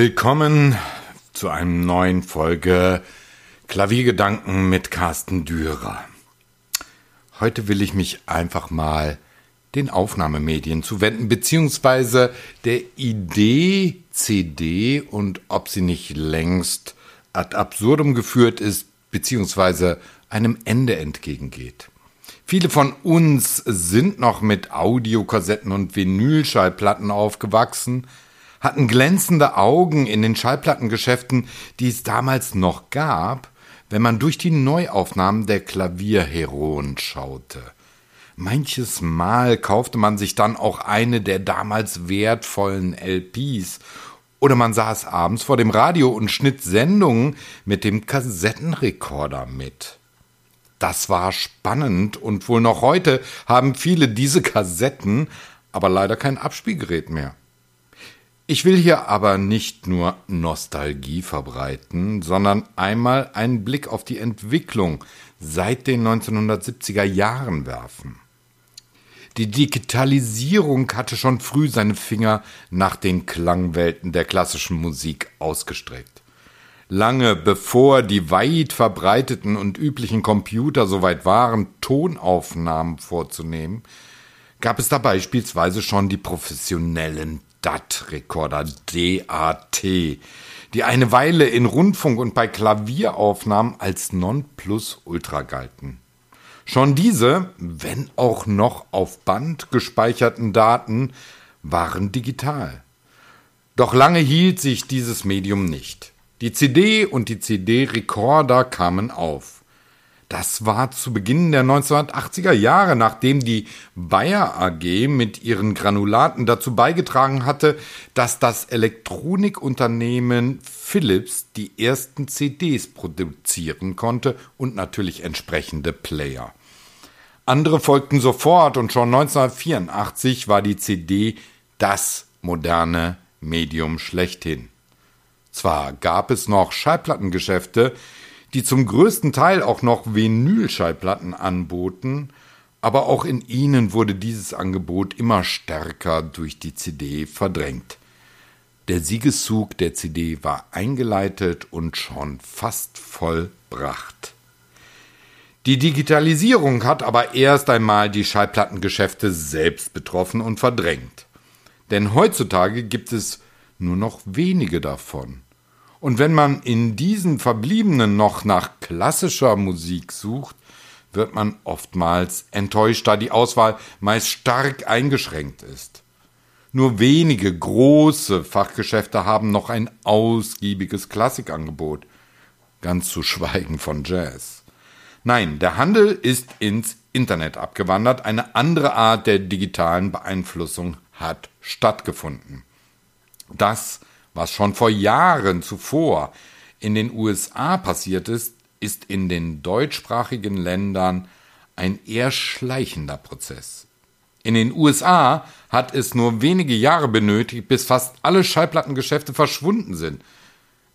Willkommen zu einem neuen Folge Klaviergedanken mit Carsten Dürer. Heute will ich mich einfach mal den Aufnahmemedien zuwenden, beziehungsweise der Idee CD und ob sie nicht längst ad absurdum geführt ist, beziehungsweise einem Ende entgegengeht. Viele von uns sind noch mit Audiokassetten und Vinylschallplatten aufgewachsen, hatten glänzende Augen in den Schallplattengeschäften, die es damals noch gab, wenn man durch die Neuaufnahmen der Klavierheroen schaute. Manches Mal kaufte man sich dann auch eine der damals wertvollen LPs oder man saß abends vor dem Radio und schnitt Sendungen mit dem Kassettenrekorder mit. Das war spannend und wohl noch heute haben viele diese Kassetten, aber leider kein Abspielgerät mehr. Ich will hier aber nicht nur Nostalgie verbreiten, sondern einmal einen Blick auf die Entwicklung seit den 1970er Jahren werfen. Die Digitalisierung hatte schon früh seine Finger nach den Klangwelten der klassischen Musik ausgestreckt. Lange bevor die weit verbreiteten und üblichen Computer soweit waren, Tonaufnahmen vorzunehmen, gab es da beispielsweise schon die professionellen DAT-Rekorder, DAT, die eine Weile in Rundfunk und bei Klavieraufnahmen als Nonplusultra galten. Schon diese, wenn auch noch auf Band gespeicherten Daten, waren digital. Doch lange hielt sich dieses Medium nicht. Die CD und die CD-Rekorder kamen auf. Das war zu Beginn der 1980er Jahre, nachdem die Bayer AG mit ihren Granulaten dazu beigetragen hatte, dass das Elektronikunternehmen Philips die ersten CDs produzieren konnte und natürlich entsprechende Player. Andere folgten sofort und schon 1984 war die CD das moderne Medium schlechthin. Zwar gab es noch Schallplattengeschäfte, die zum größten Teil auch noch Vinylschallplatten anboten, aber auch in ihnen wurde dieses Angebot immer stärker durch die CD verdrängt. Der Siegeszug der CD war eingeleitet und schon fast vollbracht. Die Digitalisierung hat aber erst einmal die Schallplattengeschäfte selbst betroffen und verdrängt. Denn heutzutage gibt es nur noch wenige davon. Und wenn man in diesen Verbliebenen noch nach klassischer Musik sucht, wird man oftmals enttäuscht, da die Auswahl meist stark eingeschränkt ist. Nur wenige große Fachgeschäfte haben noch ein ausgiebiges Klassikangebot, ganz zu schweigen von Jazz. Nein, der Handel ist ins Internet abgewandert, eine andere Art der digitalen Beeinflussung hat stattgefunden. Das was schon vor Jahren zuvor in den USA passiert ist, ist in den deutschsprachigen Ländern ein eher schleichender Prozess. In den USA hat es nur wenige Jahre benötigt, bis fast alle Schallplattengeschäfte verschwunden sind.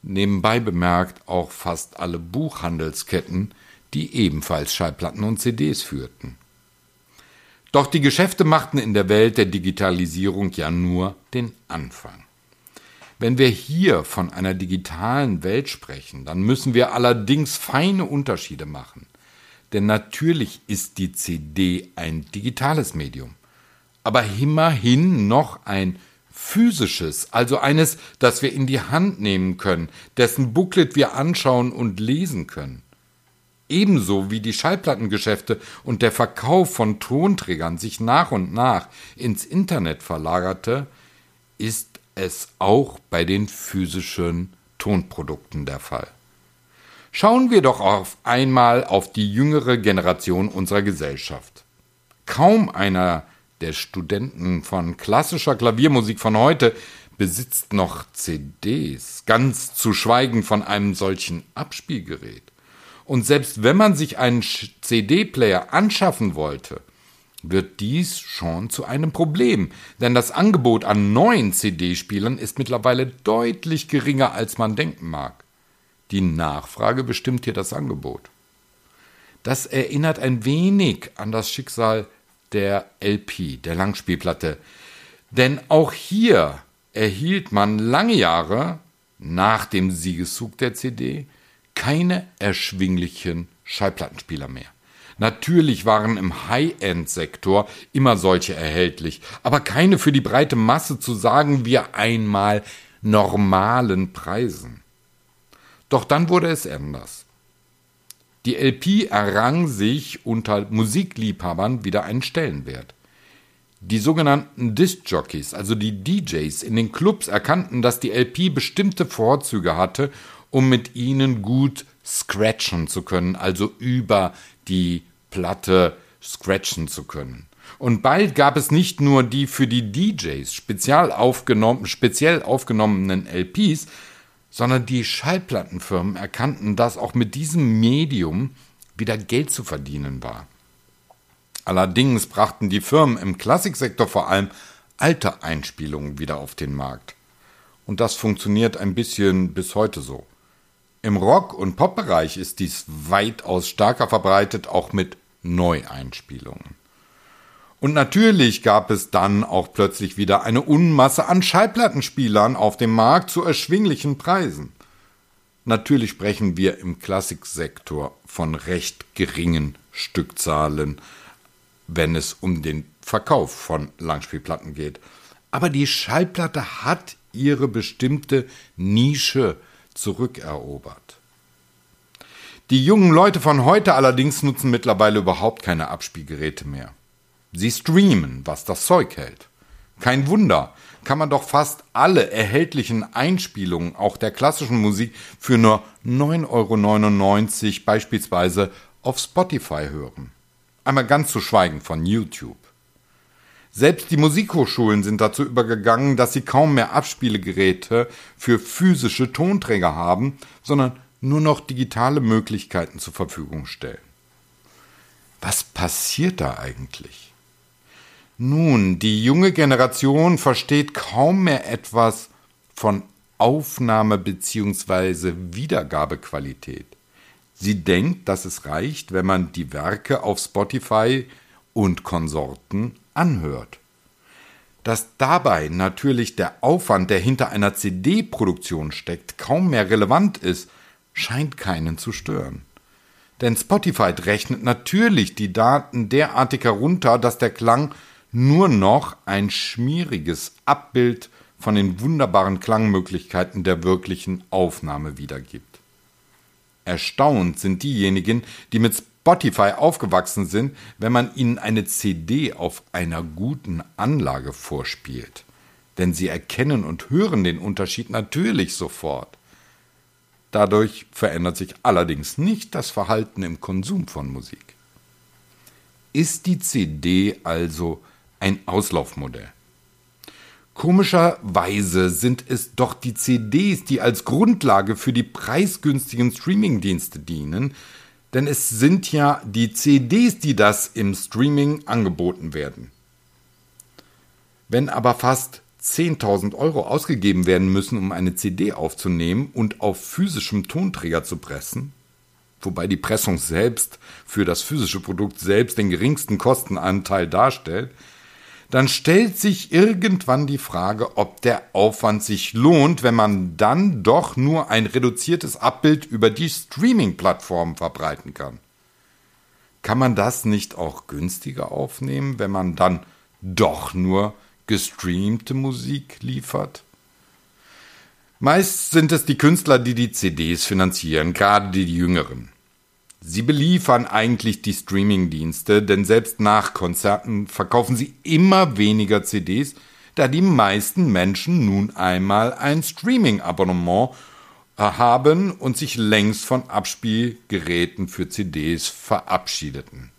Nebenbei bemerkt auch fast alle Buchhandelsketten, die ebenfalls Schallplatten und CDs führten. Doch die Geschäfte machten in der Welt der Digitalisierung ja nur den Anfang. Wenn wir hier von einer digitalen Welt sprechen, dann müssen wir allerdings feine Unterschiede machen. Denn natürlich ist die CD ein digitales Medium, aber immerhin noch ein physisches, also eines, das wir in die Hand nehmen können, dessen Booklet wir anschauen und lesen können. Ebenso wie die Schallplattengeschäfte und der Verkauf von Tonträgern sich nach und nach ins Internet verlagerte, ist es auch bei den physischen Tonprodukten der Fall. Schauen wir doch auf einmal auf die jüngere Generation unserer Gesellschaft. Kaum einer der Studenten von klassischer Klaviermusik von heute besitzt noch CDs, ganz zu schweigen von einem solchen Abspielgerät. Und selbst wenn man sich einen CD-Player anschaffen wollte, wird dies schon zu einem Problem, denn das Angebot an neuen CD-Spielern ist mittlerweile deutlich geringer, als man denken mag. Die Nachfrage bestimmt hier das Angebot. Das erinnert ein wenig an das Schicksal der LP, der Langspielplatte, denn auch hier erhielt man lange Jahre nach dem Siegeszug der CD keine erschwinglichen Schallplattenspieler mehr. Natürlich waren im High-End-Sektor immer solche erhältlich, aber keine für die breite Masse zu sagen wir einmal normalen Preisen. Doch dann wurde es anders. Die LP errang sich unter Musikliebhabern wieder einen Stellenwert. Die sogenannten Disc-Jockeys, also die DJs in den Clubs, erkannten, dass die LP bestimmte Vorzüge hatte, um mit ihnen gut scratchen zu können, also über die Platte scratchen zu können. Und bald gab es nicht nur die für die DJs speziell, aufgenommen, speziell aufgenommenen LPs, sondern die Schallplattenfirmen erkannten, dass auch mit diesem Medium wieder Geld zu verdienen war. Allerdings brachten die Firmen im Klassiksektor vor allem alte Einspielungen wieder auf den Markt. Und das funktioniert ein bisschen bis heute so. Im Rock- und Popbereich ist dies weitaus stärker verbreitet, auch mit Neueinspielungen. Und natürlich gab es dann auch plötzlich wieder eine Unmasse an Schallplattenspielern auf dem Markt zu erschwinglichen Preisen. Natürlich sprechen wir im Klassiksektor von recht geringen Stückzahlen, wenn es um den Verkauf von Langspielplatten geht. Aber die Schallplatte hat ihre bestimmte Nische zurückerobert. Die jungen Leute von heute allerdings nutzen mittlerweile überhaupt keine Abspielgeräte mehr. Sie streamen, was das Zeug hält. Kein Wunder, kann man doch fast alle erhältlichen Einspielungen auch der klassischen Musik für nur 9,99 Euro beispielsweise auf Spotify hören. Einmal ganz zu schweigen von YouTube. Selbst die Musikhochschulen sind dazu übergegangen, dass sie kaum mehr Abspielegeräte für physische Tonträger haben, sondern nur noch digitale Möglichkeiten zur Verfügung stellen. Was passiert da eigentlich? Nun, die junge Generation versteht kaum mehr etwas von Aufnahme bzw. Wiedergabequalität. Sie denkt, dass es reicht, wenn man die Werke auf Spotify und Konsorten anhört. Dass dabei natürlich der Aufwand, der hinter einer CD-Produktion steckt, kaum mehr relevant ist, scheint keinen zu stören. Denn Spotify rechnet natürlich die Daten derartig herunter, dass der Klang nur noch ein schmieriges Abbild von den wunderbaren Klangmöglichkeiten der wirklichen Aufnahme wiedergibt. Erstaunt sind diejenigen, die mit Spotify aufgewachsen sind, wenn man ihnen eine CD auf einer guten Anlage vorspielt. Denn sie erkennen und hören den Unterschied natürlich sofort. Dadurch verändert sich allerdings nicht das Verhalten im Konsum von Musik. Ist die CD also ein Auslaufmodell. Komischerweise sind es doch die CDs, die als Grundlage für die preisgünstigen Streamingdienste dienen, denn es sind ja die CDs, die das im Streaming angeboten werden. Wenn aber fast 10.000 Euro ausgegeben werden müssen, um eine CD aufzunehmen und auf physischem Tonträger zu pressen, wobei die Pressung selbst für das physische Produkt selbst den geringsten Kostenanteil darstellt, dann stellt sich irgendwann die Frage, ob der Aufwand sich lohnt, wenn man dann doch nur ein reduziertes Abbild über die Streaming-Plattform verbreiten kann. Kann man das nicht auch günstiger aufnehmen, wenn man dann doch nur gestreamte Musik liefert? Meist sind es die Künstler, die die CDs finanzieren, gerade die Jüngeren. Sie beliefern eigentlich die Streaming-Dienste, denn selbst nach Konzerten verkaufen sie immer weniger CDs, da die meisten Menschen nun einmal ein Streaming-Abonnement haben und sich längst von Abspielgeräten für CDs verabschiedeten.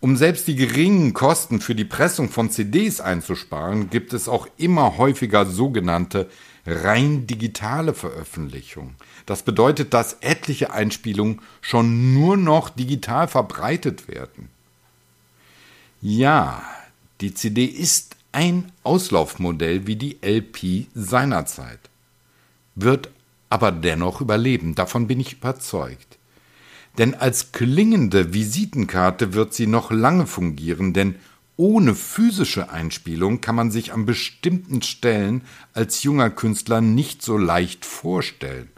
Um selbst die geringen Kosten für die Pressung von CDs einzusparen, gibt es auch immer häufiger sogenannte rein digitale Veröffentlichungen. Das bedeutet, dass etliche Einspielungen schon nur noch digital verbreitet werden. Ja, die CD ist ein Auslaufmodell wie die LP seinerzeit, wird aber dennoch überleben, davon bin ich überzeugt. Denn als klingende Visitenkarte wird sie noch lange fungieren, denn ohne physische Einspielung kann man sich an bestimmten Stellen als junger Künstler nicht so leicht vorstellen.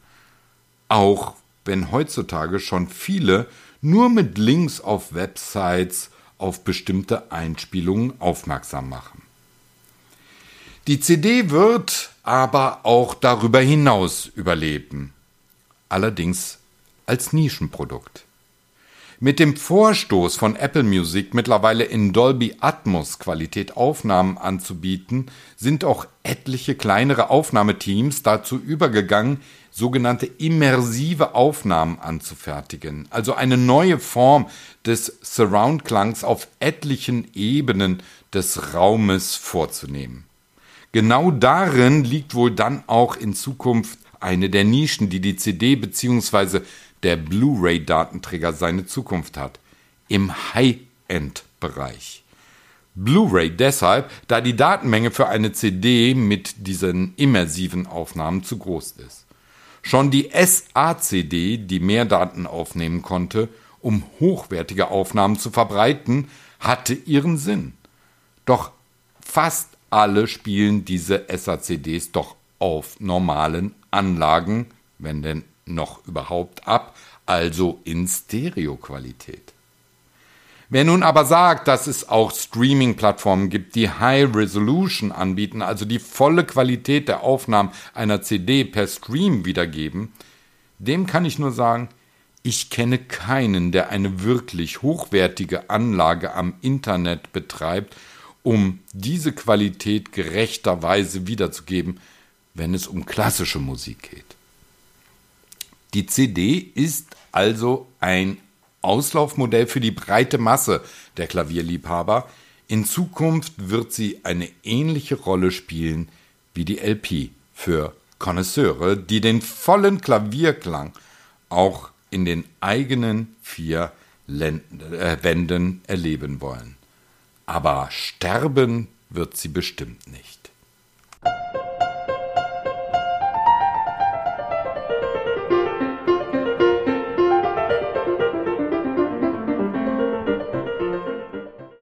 Auch wenn heutzutage schon viele nur mit Links auf Websites auf bestimmte Einspielungen aufmerksam machen. Die CD wird aber auch darüber hinaus überleben, allerdings als Nischenprodukt. Mit dem Vorstoß von Apple Music mittlerweile in Dolby Atmos Qualität Aufnahmen anzubieten, sind auch etliche kleinere Aufnahmeteams dazu übergegangen, sogenannte immersive Aufnahmen anzufertigen, also eine neue Form des Surround-Klangs auf etlichen Ebenen des Raumes vorzunehmen. Genau darin liegt wohl dann auch in Zukunft eine der Nischen, die die CD bzw. der Blu-ray-Datenträger seine Zukunft hat. Im High-End-Bereich. Blu-ray deshalb, da die Datenmenge für eine CD mit diesen immersiven Aufnahmen zu groß ist. Schon die SACD, die mehr Daten aufnehmen konnte, um hochwertige Aufnahmen zu verbreiten, hatte ihren Sinn. Doch fast alle spielen diese SACDs doch auf normalen Anlagen, wenn denn noch überhaupt ab, also in Stereoqualität. Wer nun aber sagt, dass es auch Streaming-Plattformen gibt, die High Resolution anbieten, also die volle Qualität der Aufnahmen einer CD per Stream wiedergeben, dem kann ich nur sagen, ich kenne keinen, der eine wirklich hochwertige Anlage am Internet betreibt um diese Qualität gerechterweise wiederzugeben, wenn es um klassische Musik geht. Die CD ist also ein Auslaufmodell für die breite Masse der Klavierliebhaber. In Zukunft wird sie eine ähnliche Rolle spielen wie die LP für Konnoisseure, die den vollen Klavierklang auch in den eigenen vier äh, Wänden erleben wollen aber sterben wird sie bestimmt nicht.